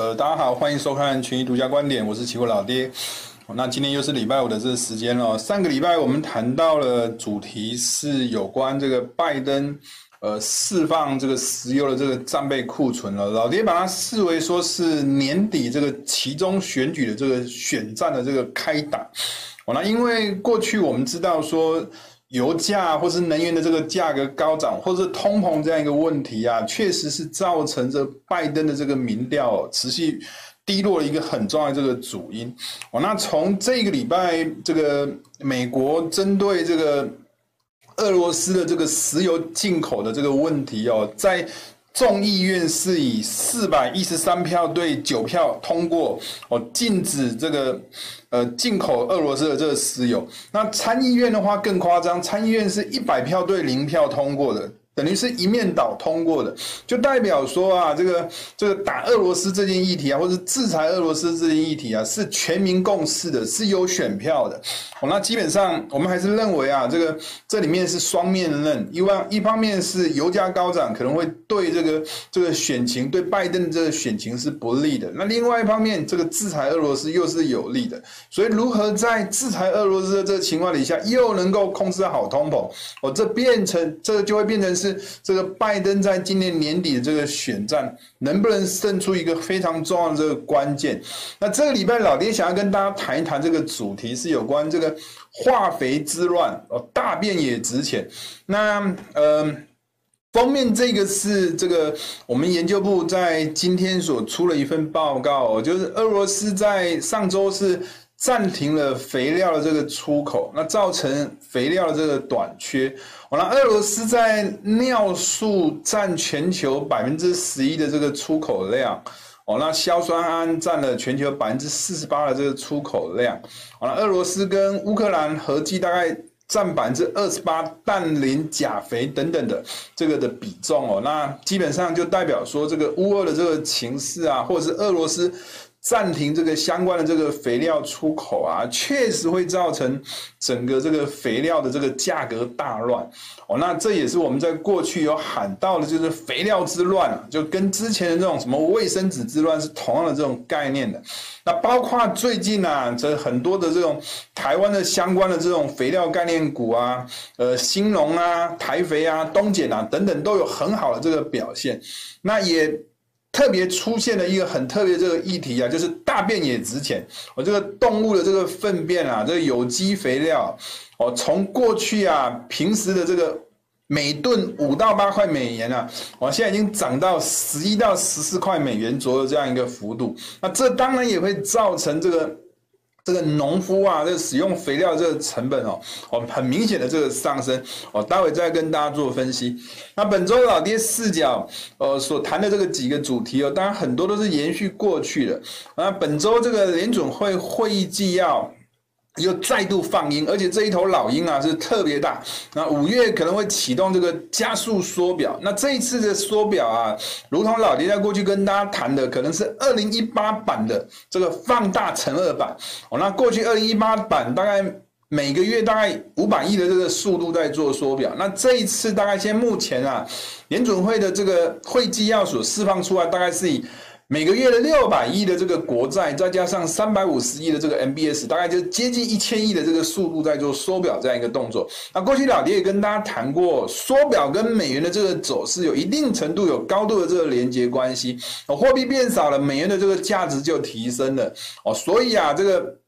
呃，大家好，欢迎收看群益独家观点，我是期货老爹。那今天又是礼拜五的这个时间了。上个礼拜我们谈到了主题是有关这个拜登呃释放这个石油的这个战备库存了。老爹把它视为说是年底这个其中选举的这个选战的这个开打。哦，那因为过去我们知道说。油价或是能源的这个价格高涨，或是通膨这样一个问题啊，确实是造成这拜登的这个民调持续低落的一个很重要的这个主因。哦，那从这个礼拜，这个美国针对这个俄罗斯的这个石油进口的这个问题哦，在。众议院是以四百一十三票对九票通过，哦，禁止这个呃进口俄罗斯的这个石油。那参议院的话更夸张，参议院是一百票对零票通过的。等于是一面倒通过的，就代表说啊，这个这个打俄罗斯这件议题啊，或者制裁俄罗斯这件议题啊，是全民共识的，是有选票的。哦，那基本上我们还是认为啊，这个这里面是双面刃，一方一方面是油价高涨，可能会对这个这个选情对拜登这个选情是不利的。那另外一方面，这个制裁俄罗斯又是有利的。所以如何在制裁俄罗斯的这个情况底下，又能够控制好通膨，哦，这变成这就会变成是。这个拜登在今年年底的这个选战能不能胜出一个非常重要的这个关键？那这个礼拜老爹想要跟大家谈一谈这个主题是有关这个化肥之乱哦，大便也值钱。那呃，封面这个是这个我们研究部在今天所出了一份报告，就是俄罗斯在上周是。暂停了肥料的这个出口，那造成肥料的这个短缺。完了，俄罗斯在尿素占全球百分之十一的这个出口量，哦，那硝酸铵占了全球百分之四十八的这个出口量。完了，俄罗斯跟乌克兰合计大概占百分之二十八氮磷钾肥等等的这个的比重哦，那基本上就代表说这个乌俄的这个情势啊，或者是俄罗斯。暂停这个相关的这个肥料出口啊，确实会造成整个这个肥料的这个价格大乱哦。那这也是我们在过去有喊到的，就是肥料之乱，就跟之前的这种什么卫生纸之乱是同样的这种概念的。那包括最近啊，这很多的这种台湾的相关的这种肥料概念股啊，呃，兴农啊、台肥啊、东碱啊等等，都有很好的这个表现。那也。特别出现了一个很特别这个议题啊，就是大便也值钱。我这个动物的这个粪便啊，这个有机肥料，哦，从过去啊平时的这个每吨五到八块美元啊，我现在已经涨到十一到十四块美元左右这样一个幅度。那这当然也会造成这个。这个农夫啊，这个使用肥料这个成本哦，哦，很明显的这个上升我，待会再跟大家做分析。那本周老爹视角呃所谈的这个几个主题哦，当然很多都是延续过去的。那本周这个联准会会议纪要。又再度放鹰，而且这一头老鹰啊是特别大。那五月可能会启动这个加速缩表。那这一次的缩表啊，如同老爹在过去跟大家谈的，可能是二零一八版的这个放大乘二版。哦，那过去二零一八版大概每个月大概五百亿的这个速度在做缩表。那这一次大概现在目前啊，联准会的这个会纪要所释放出来，大概是以。每个月的六百亿的这个国债，再加上三百五十亿的这个 MBS，大概就接近一千亿的这个速度在做缩表这样一个动作。那过去老爹也跟大家谈过，缩表跟美元的这个走势有一定程度、有高度的这个连接关系。哦，货币变少了，美元的这个价值就提升了。哦，所以啊，这个。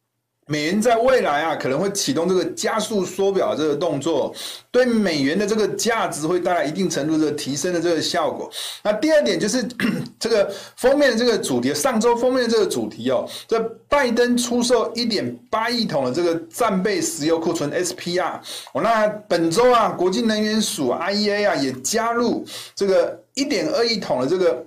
美元在未来啊，可能会启动这个加速缩表这个动作，对美元的这个价值会带来一定程度的提升的这个效果。那第二点就是 这个封面的这个主题，上周封面的这个主题哦，这拜登出售一点八亿桶的这个战备石油库存 SPR。哦，那本周啊，国际能源署 IEA 啊也加入这个一点二亿桶的这个。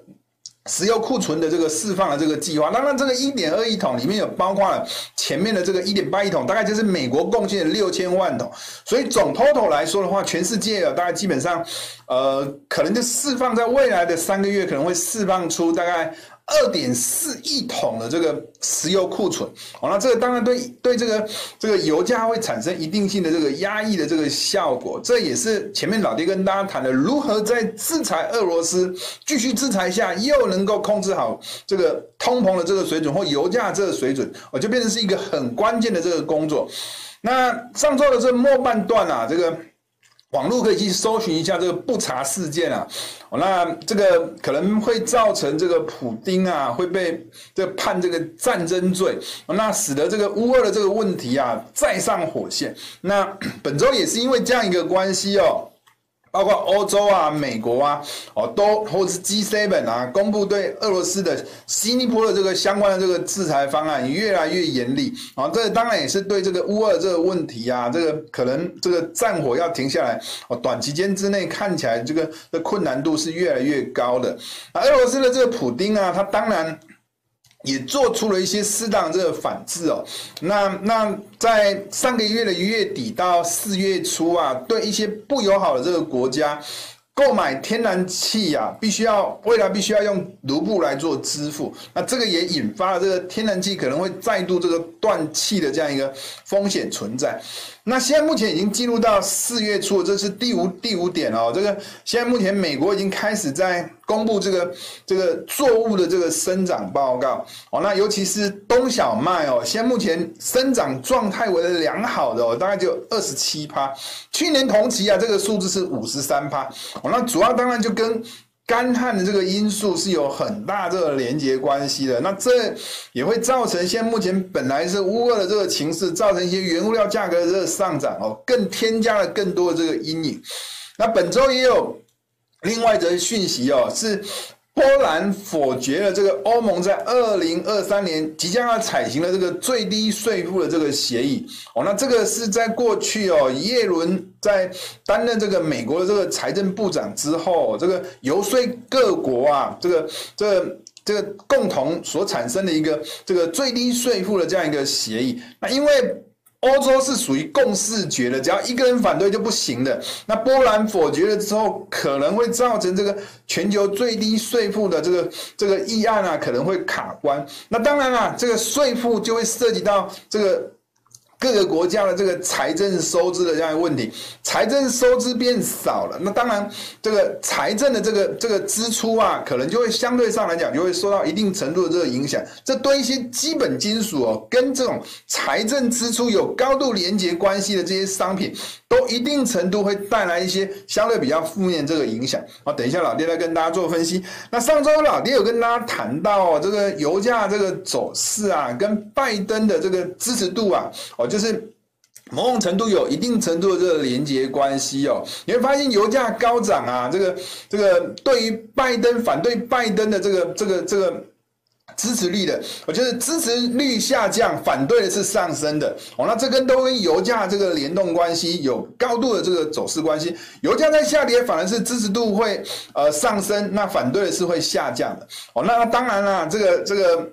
石油库存的这个释放的这个计划，当然这个一点二亿桶里面有包括了前面的这个一点八亿桶，大概就是美国贡献的六千万桶，所以总 total 来说的话，全世界啊，大概基本上呃，可能就释放在未来的三个月，可能会释放出大概。二点四亿桶的这个石油库存，好，那这个当然对对这个这个油价会产生一定性的这个压抑的这个效果，这也是前面老爹跟大家谈的，如何在制裁俄罗斯、继续制裁下，又能够控制好这个通膨的这个水准或油价这个水准，我就变成是一个很关键的这个工作。那上周的这末半段啊，这个。网络可以去搜寻一下这个不查事件啊，那这个可能会造成这个普丁啊会被这判这个战争罪，那使得这个乌俄的这个问题啊再上火线。那 本周也是因为这样一个关系哦。包括欧洲啊、美国啊，哦，都或者是 G7 啊，公布对俄罗斯的新一波的这个相关的这个制裁方案越来越严厉啊。这当然也是对这个乌俄这个问题啊，这个可能这个战火要停下来，哦，短期间之内看起来这个的困难度是越来越高的。那俄罗斯的这个普丁啊，他当然。也做出了一些适当的这个反制哦，那那在上个月的一月底到四月初啊，对一些不友好的这个国家。购买天然气啊，必须要未来必须要用卢布来做支付，那这个也引发了这个天然气可能会再度这个断气的这样一个风险存在。那现在目前已经进入到四月初，这是第五第五点哦。这个现在目前美国已经开始在公布这个这个作物的这个生长报告哦。那尤其是冬小麦哦，现在目前生长状态为良好的哦，大概就二十七趴。去年同期啊，这个数字是五十三趴。哦那主要当然就跟干旱的这个因素是有很大这个连接关系的，那这也会造成现在目前本来是乌俄的这个情势，造成一些原物料价格的这个上涨哦，更添加了更多的这个阴影。那本周也有另外一则讯息哦，是。波兰否决了这个欧盟在二零二三年即将要采行的这个最低税负的这个协议哦，那这个是在过去哦，耶伦在担任这个美国的这个财政部长之后，这个游说各国啊，这个这个这个共同所产生的一个这个最低税负的这样一个协议，那因为。欧洲是属于共识觉的，只要一个人反对就不行的。那波兰否决了之后，可能会造成这个全球最低税负的这个这个议案啊，可能会卡关。那当然啊，这个税负就会涉及到这个。各个国家的这个财政收支的这样一个问题，财政收支变少了，那当然这个财政的这个这个支出啊，可能就会相对上来讲就会受到一定程度的这个影响。这对一些基本金属哦，跟这种财政支出有高度连结关系的这些商品，都一定程度会带来一些相对比较负面这个影响。好，等一下老爹来跟大家做分析。那上周老爹有跟大家谈到这个油价这个走势啊，跟拜登的这个支持度啊，我就就是某种程度有一定程度的这个连接关系哦，你会发现油价高涨啊，这个这个对于拜登反对拜登的这个这个这个支持率的，我觉得支持率下降，反对的是上升的哦。那这跟都跟油价这个联动关系有高度的这个走势关系，油价在下跌，反而是支持度会呃上升，那反对的是会下降的哦。那当然啦，这个这个。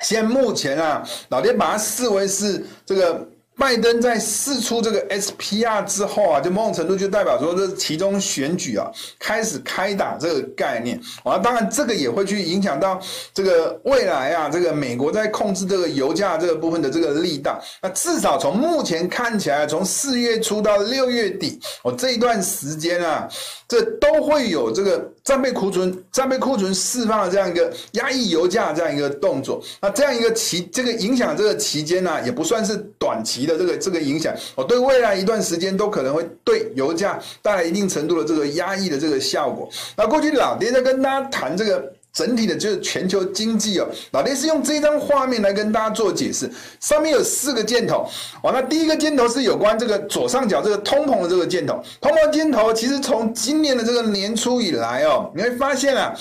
现目前啊，老爹把它视为是这个。拜登在试出这个 SPR 之后啊，就某种程度就代表说，这其中选举啊开始开打这个概念啊，当然这个也会去影响到这个未来啊，这个美国在控制这个油价这个部分的这个力道。那至少从目前看起来，从四月初到六月底，哦这一段时间啊，这都会有这个战备库存、战备库存释放的这样一个压抑油价这样一个动作。那这样一个期，这个影响这个期间呢，也不算是短期的。的这个这个影响，哦，对未来一段时间都可能会对油价带来一定程度的这个压抑的这个效果。那过去老爹在跟大家谈这个整体的，就是全球经济哦，老爹是用这张画面来跟大家做解释。上面有四个箭头，哦，那第一个箭头是有关这个左上角这个通膨的这个箭头，通膨箭头其实从今年的这个年初以来哦，你会发现啊。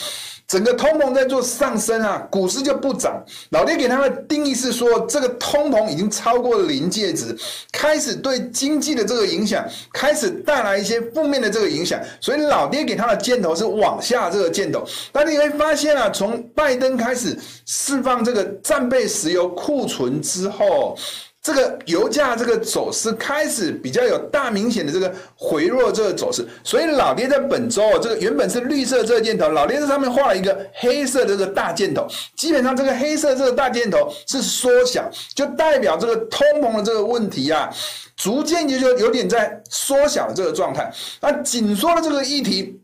整个通膨在做上升啊，股市就不涨。老爹给他的定义是说，这个通膨已经超过了临界值，开始对经济的这个影响开始带来一些负面的这个影响。所以老爹给他的箭头是往下这个箭头。但你会发现啊，从拜登开始释放这个战备石油库存之后。这个油价这个走势开始比较有大明显的这个回落这个走势，所以老爹在本周哦，这个原本是绿色这个箭头，老爹在上面画了一个黑色的这个大箭头，基本上这个黑色这个大箭头是缩小，就代表这个通膨的这个问题啊，逐渐就就有点在缩小的这个状态。那紧缩的这个议题。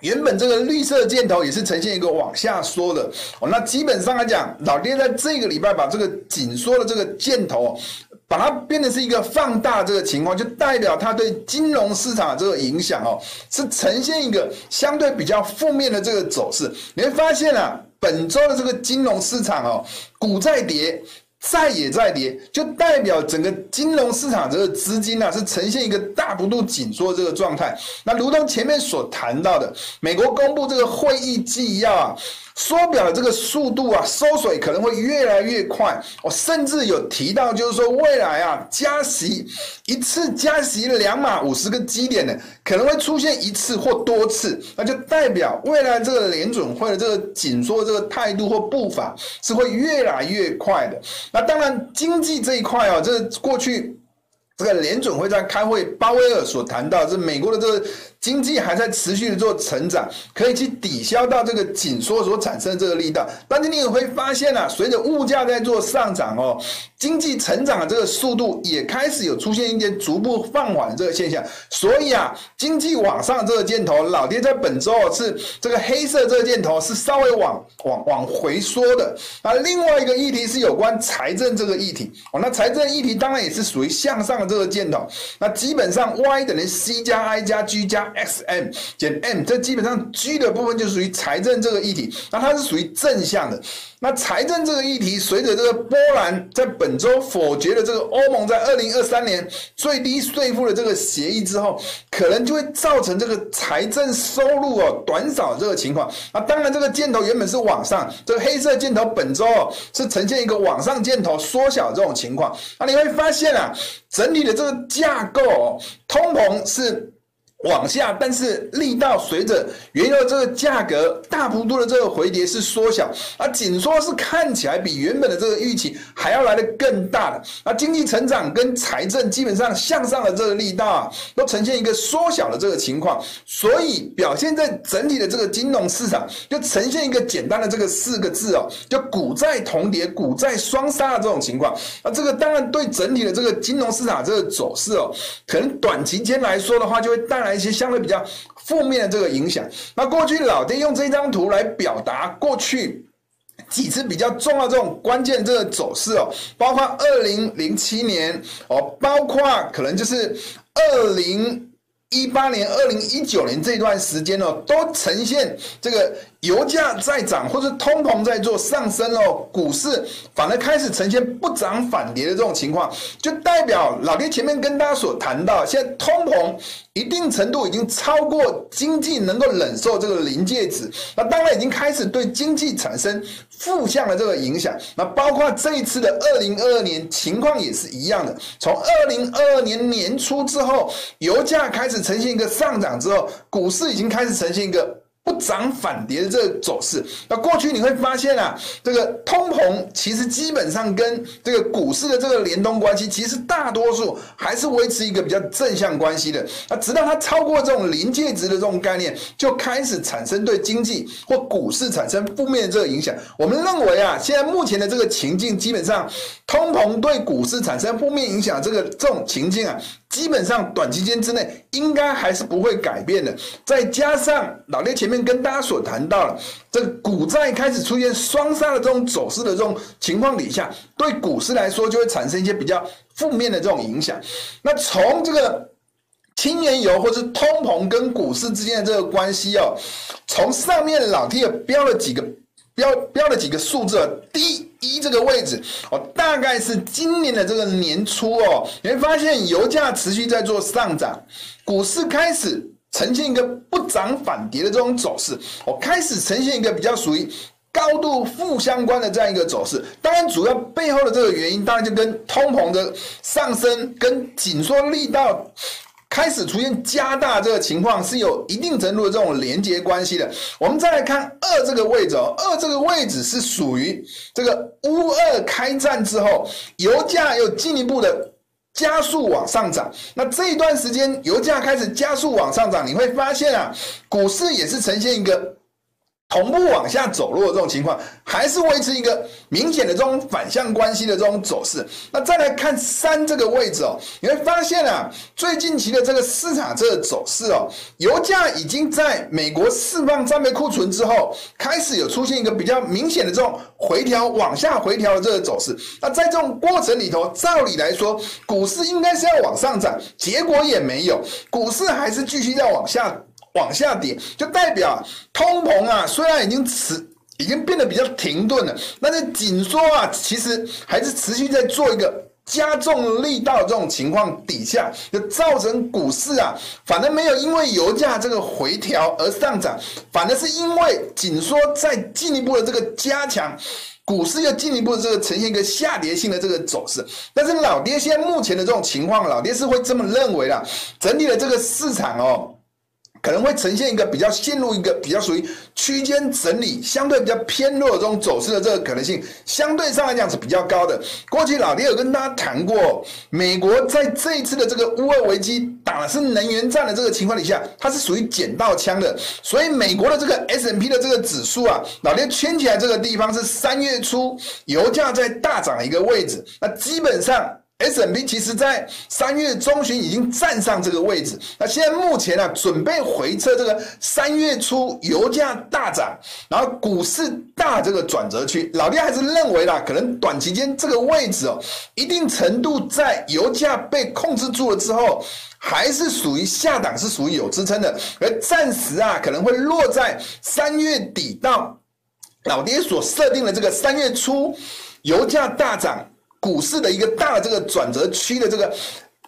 原本这个绿色箭头也是呈现一个往下缩的哦，那基本上来讲，老爹在这个礼拜把这个紧缩的这个箭头，把它变成是一个放大这个情况，就代表它对金融市场的这个影响哦，是呈现一个相对比较负面的这个走势。你会发现啊，本周的这个金融市场哦，股在跌。再也再跌，就代表整个金融市场这个资金啊，是呈现一个大幅度紧缩这个状态。那如同前面所谈到的，美国公布这个会议纪要啊。缩表的这个速度啊，收水可能会越来越快。我甚至有提到，就是说未来啊，加息一次加息两码五十个基点的，可能会出现一次或多次，那就代表未来这个联准会的这个紧缩这个态度或步伐是会越来越快的。那当然，经济这一块啊，这过去这个联准会在开会，鲍威尔所谈到，这美国的这个。经济还在持续的做成长，可以去抵消到这个紧缩所产生的这个力道。但是你也会发现啊，随着物价在做上涨哦，经济成长的这个速度也开始有出现一些逐步放缓的这个现象。所以啊，经济往上这个箭头，老爹在本周是这个黑色这个箭头是稍微往往往回缩的。那另外一个议题是有关财政这个议题哦，那财政议题当然也是属于向上的这个箭头。那基本上 Y 等于 C 加 I 加 G 加。X M 减 M，这基本上 G 的部分就属于财政这个议题，那它是属于正向的。那财政这个议题，随着这个波兰在本周否决了这个欧盟在二零二三年最低税负的这个协议之后，可能就会造成这个财政收入哦短少这个情况。那当然，这个箭头原本是往上，这个黑色箭头本周哦是呈现一个往上箭头缩小这种情况。那你会发现啊，整体的这个架构哦，通膨是。往下，但是力道随着原油这个价格大幅度的这个回跌是缩小，而紧缩是看起来比原本的这个预期还要来得更大的。那经济成长跟财政基本上向上的这个力道啊，都呈现一个缩小的这个情况，所以表现在整体的这个金融市场就呈现一个简单的这个四个字哦，就股债同跌、股债双杀的这种情况。那这个当然对整体的这个金融市场这个走势哦，可能短期间来说的话，就会带来。一些相对比较负面的这个影响。那过去老爹用这张图来表达过去几次比较重要这种关键这个走势哦，包括二零零七年哦，包括可能就是二零一八年、二零一九年这段时间哦，都呈现这个。油价在涨，或是通膨在做上升哦，股市反而开始呈现不涨反跌的这种情况，就代表老爹前面跟大家所谈到，现在通膨一定程度已经超过经济能够忍受这个临界值，那当然已经开始对经济产生负向的这个影响。那包括这一次的二零二二年情况也是一样的，从二零二二年年初之后，油价开始呈现一个上涨之后，股市已经开始呈现一个。不涨反跌的这个走势，那过去你会发现啊，这个通膨其实基本上跟这个股市的这个联动关系，其实大多数还是维持一个比较正向关系的。那直到它超过这种临界值的这种概念，就开始产生对经济或股市产生负面的这个影响。我们认为啊，现在目前的这个情境，基本上通膨对股市产生负面影响，这个这种情境啊。基本上短期间之内应该还是不会改变的。再加上老爹前面跟大家所谈到了，这个股债开始出现双杀的这种走势的这种情况底下，对股市来说就会产生一些比较负面的这种影响。那从这个轻原油或是通膨跟股市之间的这个关系哦，从上面老爹标了几个标标了几个数字，第一这个位置哦，大概是今年的这个年初哦，你会发现油价持续在做上涨，股市开始呈现一个不涨反跌的这种走势，我，开始呈现一个比较属于高度负相关的这样一个走势。当然，主要背后的这个原因，当然就跟通膨的上升跟紧缩力道。开始出现加大这个情况，是有一定程度的这种连接关系的。我们再来看二这个位置哦，二这个位置是属于这个乌二开战之后，油价又进一步的加速往上涨。那这一段时间油价开始加速往上涨，你会发现啊，股市也是呈现一个。同步往下走弱的这种情况，还是维持一个明显的这种反向关系的这种走势。那再来看三这个位置哦，你会发现啊，最近期的这个市场这个走势哦，油价已经在美国释放战备库存之后，开始有出现一个比较明显的这种回调往下回调的这个走势。那在这种过程里头，照理来说，股市应该是要往上涨，结果也没有，股市还是继续要往下。往下跌，就代表通膨啊，虽然已经持已经变得比较停顿了，但是紧缩啊，其实还是持续在做一个加重力道这种情况底下，就造成股市啊，反而没有因为油价这个回调而上涨，反而是因为紧缩在进一步的这个加强，股市又进一步的这个呈现一个下跌性的这个走势。但是老爹现在目前的这种情况，老爹是会这么认为的，整体的这个市场哦。可能会呈现一个比较陷入一个比较属于区间整理，相对比较偏弱的这种走势的这个可能性，相对上来讲是比较高的。过去老爹有跟大家谈过，美国在这一次的这个乌俄危机打的是能源战的这个情况底下，它是属于捡到枪的，所以美国的这个 S&P 的这个指数啊，老爹圈起来这个地方是三月初油价在大涨的一个位置，那基本上。S&P 其实在三月中旬已经站上这个位置，那现在目前呢、啊，准备回测这个三月初油价大涨，然后股市大这个转折区，老爹还是认为啦，可能短期间这个位置哦，一定程度在油价被控制住了之后，还是属于下档，是属于有支撑的，而暂时啊，可能会落在三月底到老爹所设定的这个三月初油价大涨。股市的一个大的这个转折区的这个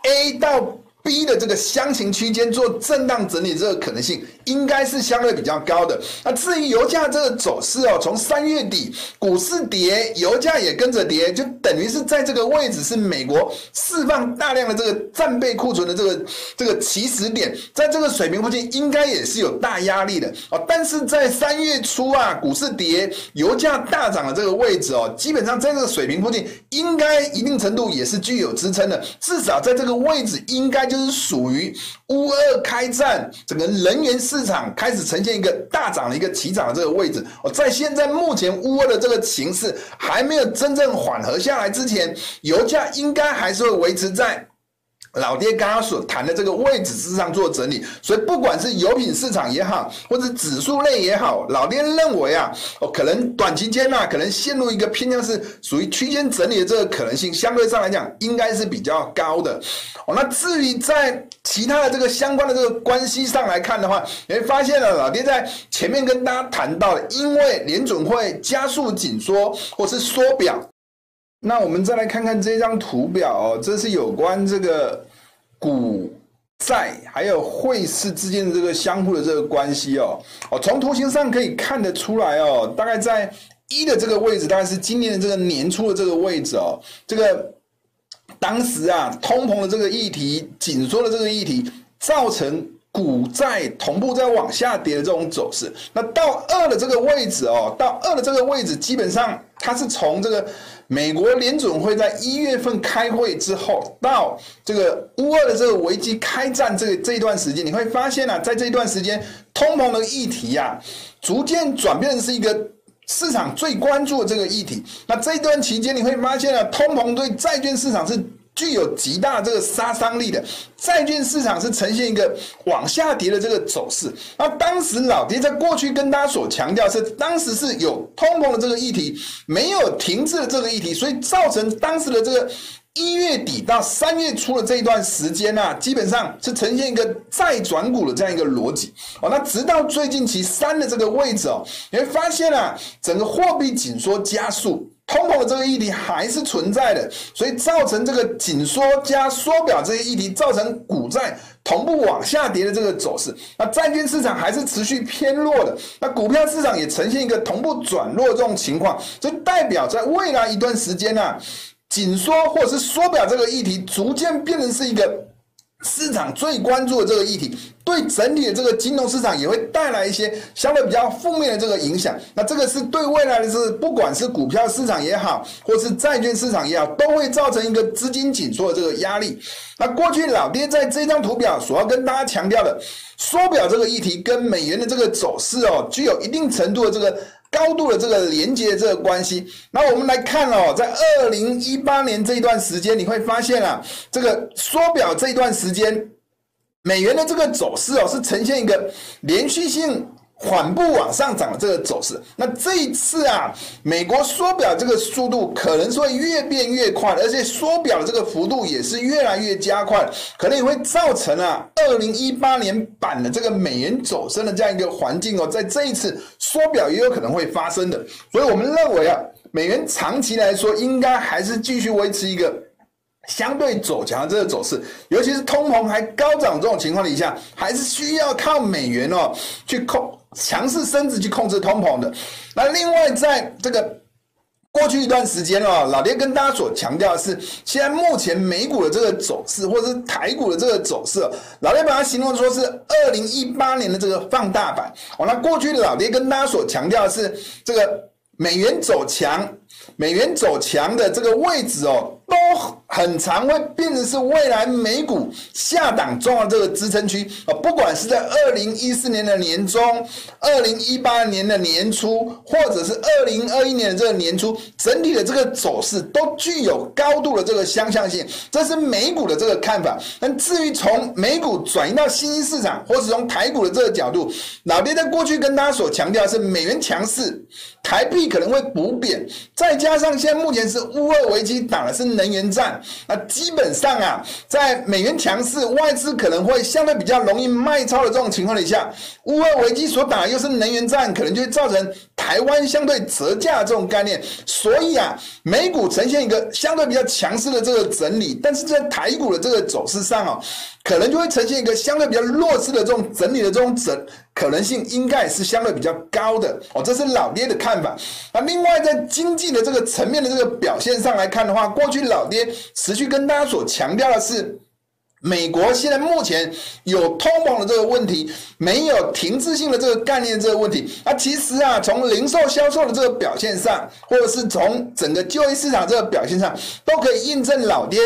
A 到 B 的这个箱型区间做震荡整理，这个可能性应该是相对比较高的。那至于油价这个走势哦，从三月底股市跌，油价也跟着跌，就等于是在这个位置是美国释放大量的这个战备库存的这个这个起始点，在这个水平附近应该也是有大压力的哦。但是在三月初啊，股市跌，油价大涨的这个位置哦，基本上在这个水平附近应该一定程度也是具有支撑的，至少在这个位置应该就。是属于乌二开战，整个能源市场开始呈现一个大涨的一个起涨的这个位置。哦，在现在目前乌二的这个形势还没有真正缓和下来之前，油价应该还是会维持在。老爹刚刚所谈的这个位置之上做整理，所以不管是油品市场也好，或者指数类也好，老爹认为啊，哦，可能短期间啊，可能陷入一个偏向是属于区间整理的这个可能性，相对上来讲应该是比较高的。哦，那至于在其他的这个相关的这个关系上来看的话，你会发现了，老爹在前面跟大家谈到的，因为联准会加速紧缩或是缩表。那我们再来看看这张图表哦，这是有关这个股债还有汇市之间的这个相互的这个关系哦。哦，从图形上可以看得出来哦，大概在一的这个位置，大概是今年的这个年初的这个位置哦。这个当时啊，通膨的这个议题、紧缩的这个议题，造成股债同步在往下跌的这种走势。那到二的这个位置哦，到二的这个位置，基本上它是从这个。美国联准会在一月份开会之后，到这个乌俄的这个危机开战这个这一段时间，你会发现啊，在这一段时间，通膨的议题啊，逐渐转变是一个市场最关注的这个议题。那这一段期间，你会发现啊，通膨对债券市场是。具有极大这个杀伤力的债券市场是呈现一个往下跌的这个走势。那当时老爹在过去跟大家所强调是，当时是有通膨的这个议题没有停滞的这个议题，所以造成当时的这个一月底到三月初的这一段时间呢、啊，基本上是呈现一个债转股的这样一个逻辑。哦，那直到最近期三的这个位置哦，你会发现啊，整个货币紧缩加速。通膨的这个议题还是存在的，所以造成这个紧缩加缩表这些议题，造成股债同步往下跌的这个走势。那债券市场还是持续偏弱的，那股票市场也呈现一个同步转弱这种情况，这代表在未来一段时间呢、啊，紧缩或者是缩表这个议题逐渐变成是一个市场最关注的这个议题，对整体的这个金融市场也会带来一些相对比较负面的这个影响。那这个是对未来的是，不管是股票市场也好，或是债券市场也好，都会造成一个资金紧缩的这个压力。那过去老爹在这张图表所要跟大家强调的，缩表这个议题跟美元的这个走势哦，具有一定程度的这个。高度的这个连接这个关系，那我们来看哦，在二零一八年这一段时间，你会发现啊，这个缩表这一段时间，美元的这个走势哦，是呈现一个连续性。缓步往上涨的这个走势，那这一次啊，美国缩表这个速度可能是会越变越快，而且缩表的这个幅度也是越来越加快，可能也会造成啊，二零一八年版的这个美元走升的这样一个环境哦，在这一次缩表也有可能会发生的，所以我们认为啊，美元长期来说应该还是继续维持一个相对走强的这个走势，尤其是通膨还高涨这种情况底下，还是需要靠美元哦去控。强势升值去控制通膨的。那另外，在这个过去一段时间哦，老爹跟大家所强调的是，现在目前美股的这个走势，或者是台股的这个走势，老爹把它形容说是二零一八年的这个放大版。哦，那过去老爹跟大家所强调的是，这个美元走强，美元走强的这个位置哦。都很常会变成是未来美股下档重要这个支撑区啊，不管是在二零一四年的年中、二零一八年的年初，或者是二零二一年的这个年初，整体的这个走势都具有高度的这个相像性，这是美股的这个看法。但至于从美股转移到新兴市场，或是从台股的这个角度，老爹在过去跟大家所强调是美元强势，台币可能会补贬，再加上现在目前是乌俄危机打的是。能源战，那基本上啊，在美元强势、外资可能会相对比较容易卖超的这种情况底下，乌俄危机所打的又是能源战，可能就会造成台湾相对折价这种概念。所以啊，美股呈现一个相对比较强势的这个整理，但是在台股的这个走势上哦，可能就会呈现一个相对比较弱势的这种整理的这种整。可能性应该是相对比较高的哦，这是老爹的看法。那另外在经济的这个层面的这个表现上来看的话，过去老爹持续跟大家所强调的是。美国现在目前有通膨的这个问题，没有停滞性的这个概念这个问题。那其实啊，从零售销售的这个表现上，或者是从整个就业市场这个表现上，都可以印证老爹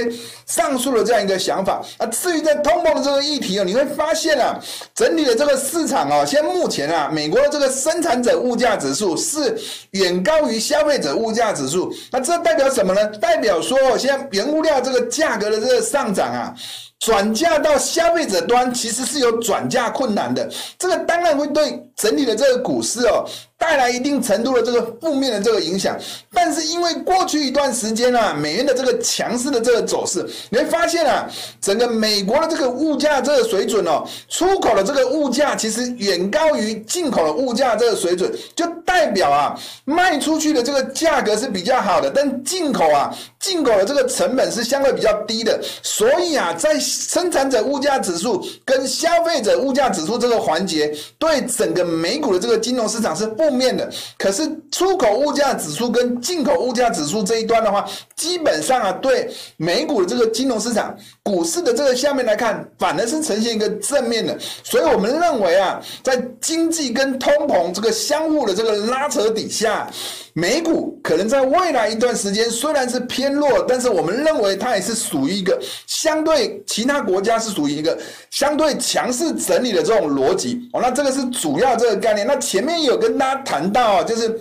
上述的这样一个想法。那至于在通膨的这个议题哦，你会发现啊，整体的这个市场哦，现在目前啊，美国的这个生产者物价指数是远高于消费者物价指数。那这代表什么呢？代表说，现在原物料这个价格的这个上涨啊。转嫁到消费者端，其实是有转嫁困难的，这个当然会对整体的这个股市哦。带来一定程度的这个负面的这个影响，但是因为过去一段时间啊，美元的这个强势的这个走势，你会发现啊，整个美国的这个物价这个水准哦，出口的这个物价其实远高于进口的物价这个水准，就代表啊，卖出去的这个价格是比较好的，但进口啊，进口的这个成本是相对比较低的，所以啊，在生产者物价指数跟消费者物价指数这个环节，对整个美股的这个金融市场是。负面的，可是出口物价指数跟进口物价指数这一端的话，基本上啊，对美股的这个金融市场、股市的这个下面来看，反而是呈现一个正面的。所以我们认为啊，在经济跟通膨这个相互的这个拉扯底下，美股可能在未来一段时间虽然是偏弱，但是我们认为它也是属于一个相对其他国家是属于一个相对强势整理的这种逻辑哦。那这个是主要这个概念。那前面有跟大家谈到啊，就是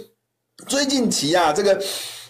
最近期啊，这个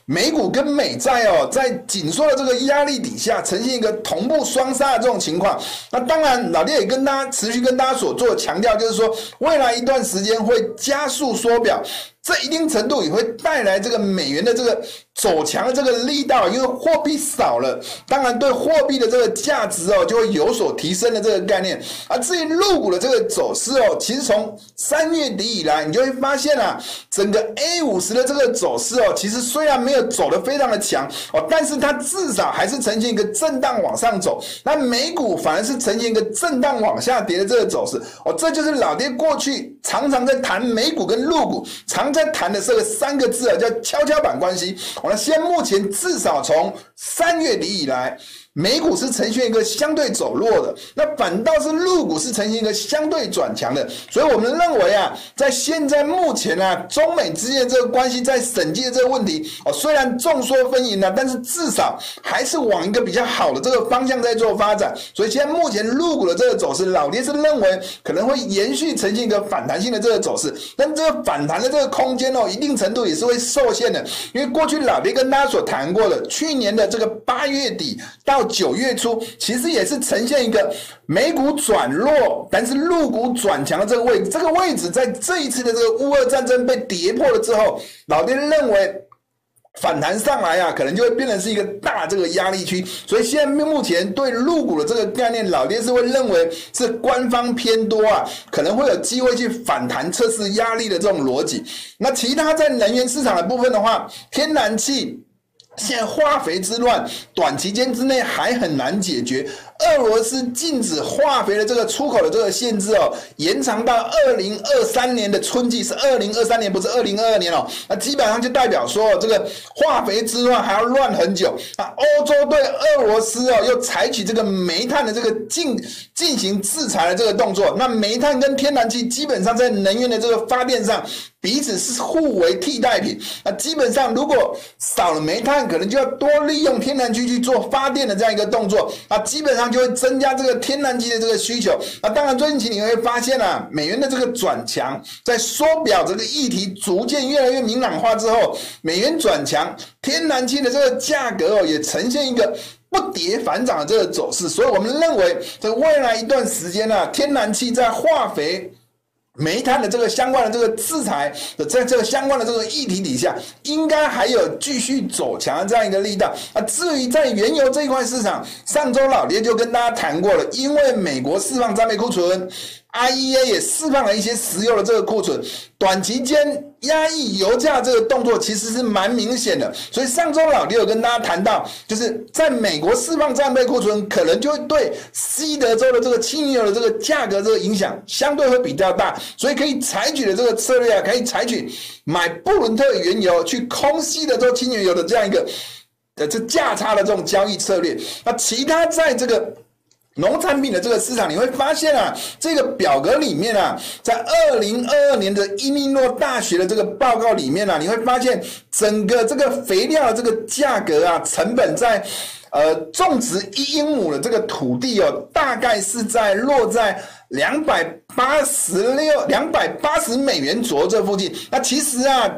美股跟美债哦，在紧缩的这个压力底下，呈现一个同步双杀的这种情况。那当然，老爹也跟大家持续跟大家所做强调，就是说未来一段时间会加速缩表。这一定程度也会带来这个美元的这个走强的这个力道，因为货币少了，当然对货币的这个价值哦就会有所提升的这个概念。而至于陆股的这个走势哦，其实从三月底以来，你就会发现啊，整个 A 五十的这个走势哦，其实虽然没有走得非常的强哦，但是它至少还是呈现一个震荡往上走。那美股反而是呈现一个震荡往下跌的这个走势哦，这就是老爹过去常常在谈美股跟陆股常。在谈的这个三个字啊，叫跷跷板关系。那现目前至少从三月底以来，美股是呈现一个相对走弱的，那反倒是陆股是呈现一个相对转强的。所以我们认为啊，在现在目前啊，中美之间这个关系在审计的这个问题哦，虽然众说纷纭呢，但是至少还是往一个比较好的这个方向在做发展。所以现在目前陆股的这个走势，老爹是认为可能会延续呈现一个反弹性的这个走势，但这个反弹的这个空间哦，一定程度也是会受限的，因为过去老爹跟大家所谈过的，去年的这个八月底到到九月初，其实也是呈现一个美股转弱，但是陆股转强的这个位置。这个位置在这一次的这个乌俄战争被跌破了之后，老爹认为反弹上来啊，可能就会变成是一个大这个压力区。所以现在目前对入股的这个概念，老爹是会认为是官方偏多啊，可能会有机会去反弹测试压力的这种逻辑。那其他在能源市场的部分的话，天然气。现在化肥之乱，短期间之内还很难解决。俄罗斯禁止化肥的这个出口的这个限制哦，延长到二零二三年的春季，是二零二三年，不是二零二二年哦。那基本上就代表说，这个化肥之乱还要乱很久。那欧洲对俄罗斯哦，又采取这个煤炭的这个进进行制裁的这个动作。那煤炭跟天然气基本上在能源的这个发电上，彼此是互为替代品。那基本上如果少了煤炭，可能就要多利用天然气去做发电的这样一个动作。那基本上就会增加这个天然气的这个需求。那当然，最近期你会发现啊，美元的这个转强，在缩表这个议题逐渐越来越明朗化之后，美元转强，天然气的这个价格哦，也呈现一个不跌反涨的这个走势。所以我们认为，在未来一段时间呢、啊，天然气在化肥。煤炭的这个相关的这个制裁的，在这个相关的这个议题底下，应该还有继续走强的这样一个力道。啊，至于在原油这一块市场，上周老爹就跟大家谈过了，因为美国释放战备库存。IEA 也释放了一些石油的这个库存，短期间压抑油价这个动作其实是蛮明显的。所以上周老弟有跟大家谈到，就是在美国释放战备库存，可能就会对西德州的这个轻油的这个价格这个影响相对会比较大，所以可以采取的这个策略啊，可以采取买布伦特原油去空西德州轻原油的这样一个呃这价差的这种交易策略。那其他在这个。农产品的这个市场，你会发现啊，这个表格里面啊，在二零二二年的伊利诺大学的这个报告里面啊，你会发现整个这个肥料的这个价格啊，成本在呃种植一英亩的这个土地哦，大概是在落在两百八十六两百八十美元左右这附近。那其实啊，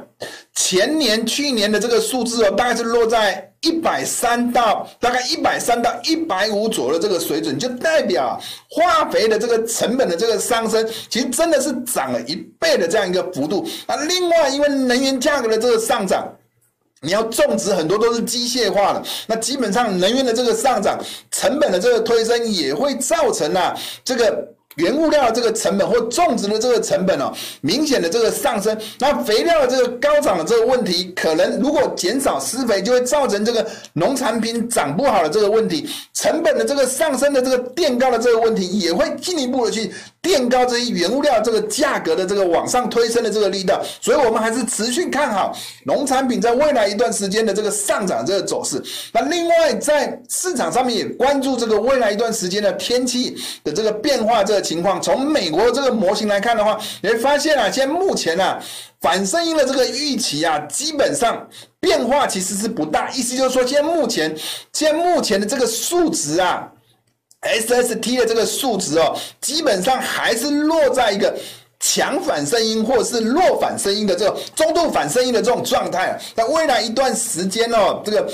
前年去年的这个数字哦，大概是落在。一百三到大概一百三到一百五左右的这个水准，就代表化肥的这个成本的这个上升，其实真的是涨了一倍的这样一个幅度。那另外，因为能源价格的这个上涨，你要种植很多都是机械化的，那基本上能源的这个上涨，成本的这个推升也会造成啊这个。原物料的这个成本或种植的这个成本哦，明显的这个上升，那肥料的这个高涨的这个问题，可能如果减少施肥，就会造成这个农产品长不好的这个问题，成本的这个上升的这个垫高的这个问题，也会进一步的去垫高这些原物料这个价格的这个往上推升的这个力道，所以我们还是持续看好农产品在未来一段时间的这个上涨这个走势。那另外在市场上面也关注这个未来一段时间的天气的这个变化这个。情况从美国这个模型来看的话，你会发现啊，现在目前啊，反声音的这个预期啊，基本上变化其实是不大。意思就是说，现在目前，现在目前的这个数值啊，SST 的这个数值哦，基本上还是落在一个强反声音或是弱反声音的这种中度反声音的这种状态。那未来一段时间哦，这个。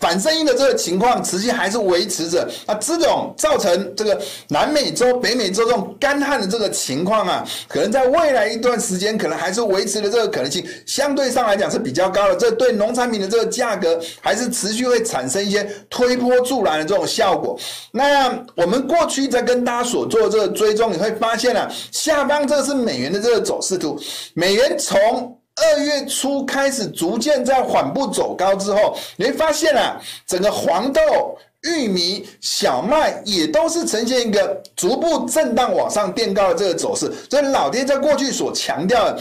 反声音的这个情况持续还是维持着，那这种造成这个南美洲、北美洲这种干旱的这个情况啊，可能在未来一段时间，可能还是维持的这个可能性，相对上来讲是比较高的。这对农产品的这个价格，还是持续会产生一些推波助澜的这种效果。那我们过去在跟大家所做的这个追踪，你会发现啊，下方这是美元的这个走势图，美元从。二月初开始逐渐在缓步走高之后，你会发现啊，整个黄豆、玉米、小麦也都是呈现一个逐步震荡往上垫高的这个走势。所以老爹在过去所强调的，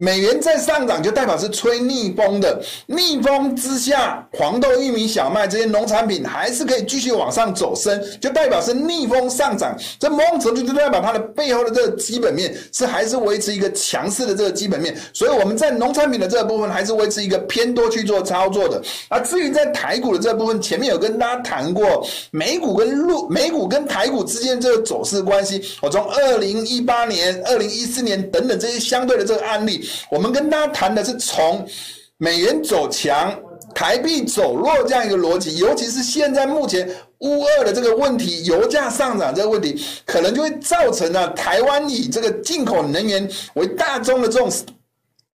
美元在上涨，就代表是吹逆风的。逆风之下，黄豆、玉米、小麦这些农产品还是可以继续往上走升，就代表是逆风上涨。这某种程度就代表它的背后的这个基本面是还是维持一个强势的这个基本面。所以我们在农产品的这个部分还是维持一个偏多去做操作的。而至于在台股的这部分，前面有跟大家谈过美股跟陆美股跟台股之间这个走势关系。我从二零一八年、二零一四年等等这些相对的这个案例。我们跟大家谈的是从美元走强、台币走弱这样一个逻辑，尤其是现在目前乌二的这个问题、油价上涨这个问题，可能就会造成了台湾以这个进口能源为大宗的这种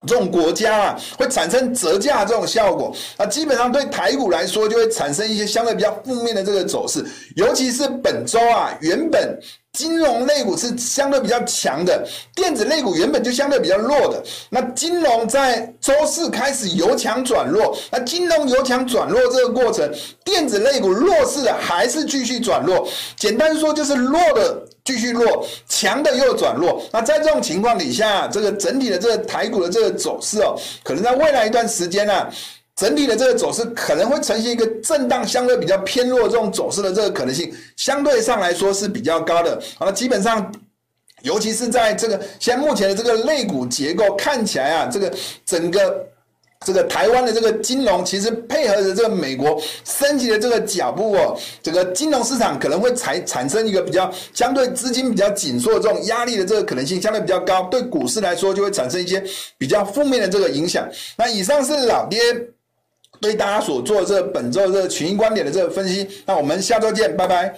这种国家啊，会产生折价这种效果。那基本上对台股来说，就会产生一些相对比较负面的这个走势，尤其是本周啊，原本。金融类股是相对比较强的，电子类股原本就相对比较弱的。那金融在周四开始由强转弱，那金融由强转弱这个过程，电子类股弱势的还是继续转弱。简单说就是弱的继续弱，强的又转弱。那在这种情况底下，这个整体的这个台股的这个走势哦，可能在未来一段时间、啊。整体的这个走势可能会呈现一个震荡，相对比较偏弱这种走势的这个可能性，相对上来说是比较高的。好了，基本上，尤其是在这个现在目前的这个类股结构看起来啊，这个整个这个台湾的这个金融其实配合着这个美国升级的这个脚步哦，这个金融市场可能会产产生一个比较相对资金比较紧缩的这种压力的这个可能性相对比较高，对股市来说就会产生一些比较负面的这个影响。那以上是老爹。对大家所做的这个本周的这个群英观点的这个分析，那我们下周见，拜拜。